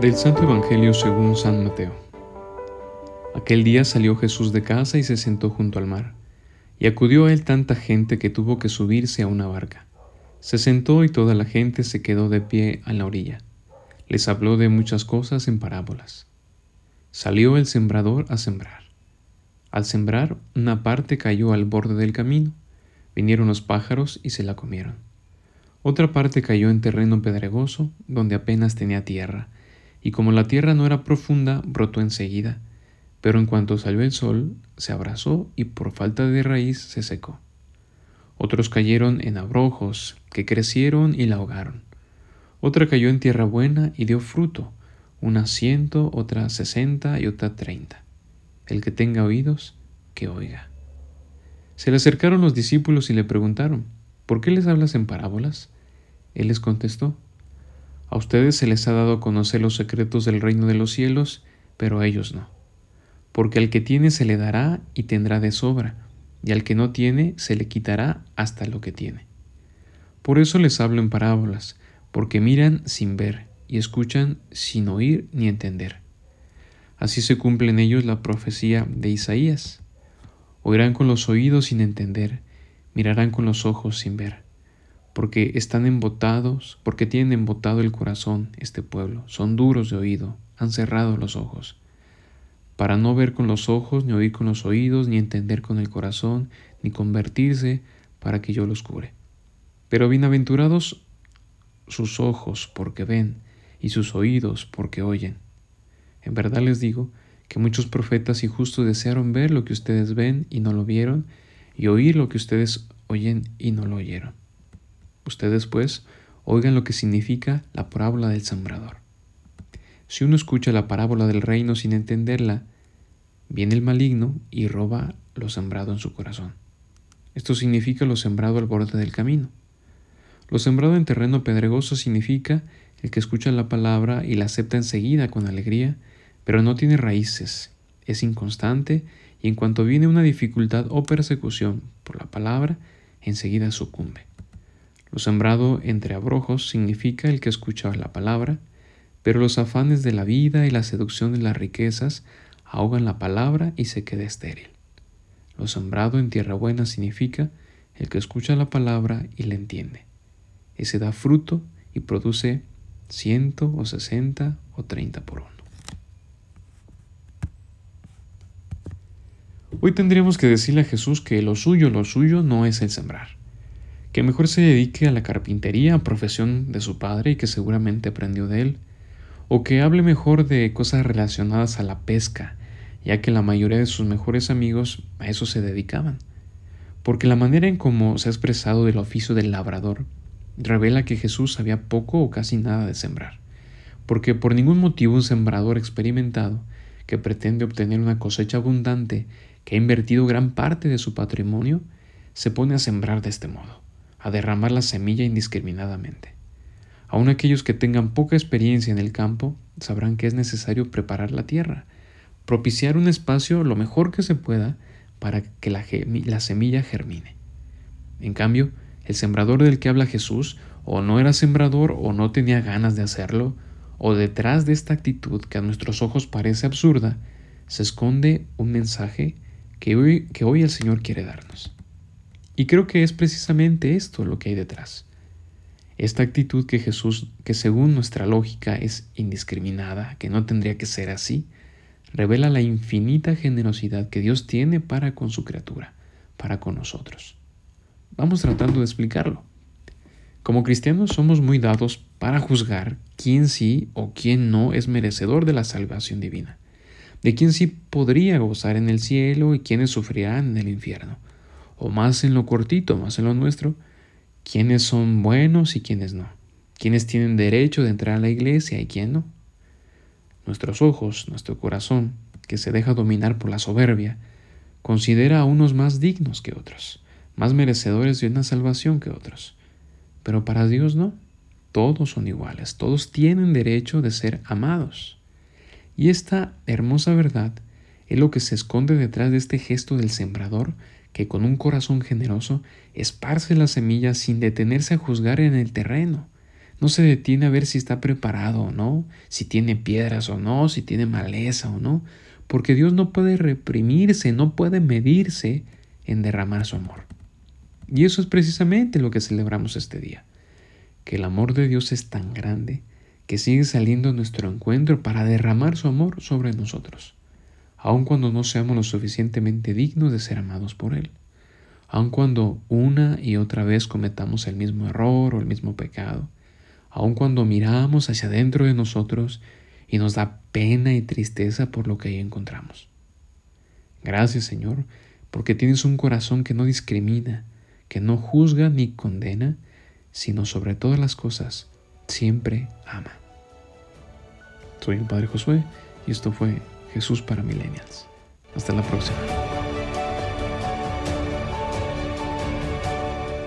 Del Santo Evangelio según San Mateo. Aquel día salió Jesús de casa y se sentó junto al mar, y acudió a él tanta gente que tuvo que subirse a una barca. Se sentó y toda la gente se quedó de pie a la orilla. Les habló de muchas cosas en parábolas. Salió el sembrador a sembrar. Al sembrar, una parte cayó al borde del camino. Vinieron los pájaros y se la comieron. Otra parte cayó en terreno pedregoso, donde apenas tenía tierra y como la tierra no era profunda, brotó enseguida, pero en cuanto salió el sol, se abrazó y por falta de raíz se secó. Otros cayeron en abrojos, que crecieron y la ahogaron. Otra cayó en tierra buena y dio fruto, una ciento, otra sesenta y otra treinta. El que tenga oídos, que oiga. Se le acercaron los discípulos y le preguntaron, ¿por qué les hablas en parábolas? Él les contestó, a ustedes se les ha dado a conocer los secretos del reino de los cielos, pero a ellos no. Porque al que tiene se le dará y tendrá de sobra, y al que no tiene se le quitará hasta lo que tiene. Por eso les hablo en parábolas, porque miran sin ver y escuchan sin oír ni entender. Así se cumple en ellos la profecía de Isaías. Oirán con los oídos sin entender, mirarán con los ojos sin ver porque están embotados, porque tienen embotado el corazón este pueblo, son duros de oído, han cerrado los ojos, para no ver con los ojos, ni oír con los oídos, ni entender con el corazón, ni convertirse para que yo los cure. Pero bienaventurados sus ojos porque ven, y sus oídos porque oyen. En verdad les digo que muchos profetas y justos desearon ver lo que ustedes ven y no lo vieron, y oír lo que ustedes oyen y no lo oyeron. Ustedes, pues, oigan lo que significa la parábola del sembrador. Si uno escucha la parábola del reino sin entenderla, viene el maligno y roba lo sembrado en su corazón. Esto significa lo sembrado al borde del camino. Lo sembrado en terreno pedregoso significa el que escucha la palabra y la acepta enseguida con alegría, pero no tiene raíces, es inconstante y en cuanto viene una dificultad o persecución por la palabra, enseguida sucumbe. Lo sembrado entre abrojos significa el que escucha la palabra, pero los afanes de la vida y la seducción de las riquezas ahogan la palabra y se queda estéril. Lo sembrado en tierra buena significa el que escucha la palabra y la entiende. Ese da fruto y produce ciento o sesenta o treinta por uno. Hoy tendríamos que decirle a Jesús que lo suyo, lo suyo no es el sembrar. Que mejor se dedique a la carpintería, profesión de su padre y que seguramente aprendió de él, o que hable mejor de cosas relacionadas a la pesca, ya que la mayoría de sus mejores amigos a eso se dedicaban. Porque la manera en cómo se ha expresado del oficio del labrador revela que Jesús sabía poco o casi nada de sembrar, porque por ningún motivo un sembrador experimentado que pretende obtener una cosecha abundante, que ha invertido gran parte de su patrimonio, se pone a sembrar de este modo a derramar la semilla indiscriminadamente. Aun aquellos que tengan poca experiencia en el campo sabrán que es necesario preparar la tierra, propiciar un espacio lo mejor que se pueda para que la, la semilla germine. En cambio, el sembrador del que habla Jesús o no era sembrador o no tenía ganas de hacerlo, o detrás de esta actitud que a nuestros ojos parece absurda, se esconde un mensaje que hoy, que hoy el Señor quiere darnos. Y creo que es precisamente esto lo que hay detrás. Esta actitud que Jesús, que según nuestra lógica es indiscriminada, que no tendría que ser así, revela la infinita generosidad que Dios tiene para con su criatura, para con nosotros. Vamos tratando de explicarlo. Como cristianos somos muy dados para juzgar quién sí o quién no es merecedor de la salvación divina, de quién sí podría gozar en el cielo y quiénes sufrirán en el infierno o más en lo cortito, más en lo nuestro, quiénes son buenos y quiénes no, quiénes tienen derecho de entrar a la iglesia y quién no. Nuestros ojos, nuestro corazón, que se deja dominar por la soberbia, considera a unos más dignos que otros, más merecedores de una salvación que otros. Pero para Dios no, todos son iguales, todos tienen derecho de ser amados. Y esta hermosa verdad es lo que se esconde detrás de este gesto del sembrador que con un corazón generoso esparce las semillas sin detenerse a juzgar en el terreno. No se detiene a ver si está preparado o no, si tiene piedras o no, si tiene maleza o no, porque Dios no puede reprimirse, no puede medirse en derramar su amor. Y eso es precisamente lo que celebramos este día, que el amor de Dios es tan grande que sigue saliendo a nuestro encuentro para derramar su amor sobre nosotros, aun cuando no seamos lo suficientemente dignos de ser amados por Él, aun cuando una y otra vez cometamos el mismo error o el mismo pecado, aun cuando miramos hacia adentro de nosotros y nos da pena y tristeza por lo que ahí encontramos. Gracias Señor, porque tienes un corazón que no discrimina, que no juzga ni condena, sino sobre todas las cosas, siempre ama. Soy el Padre Josué y esto fue Jesús para Millennials. Hasta la próxima.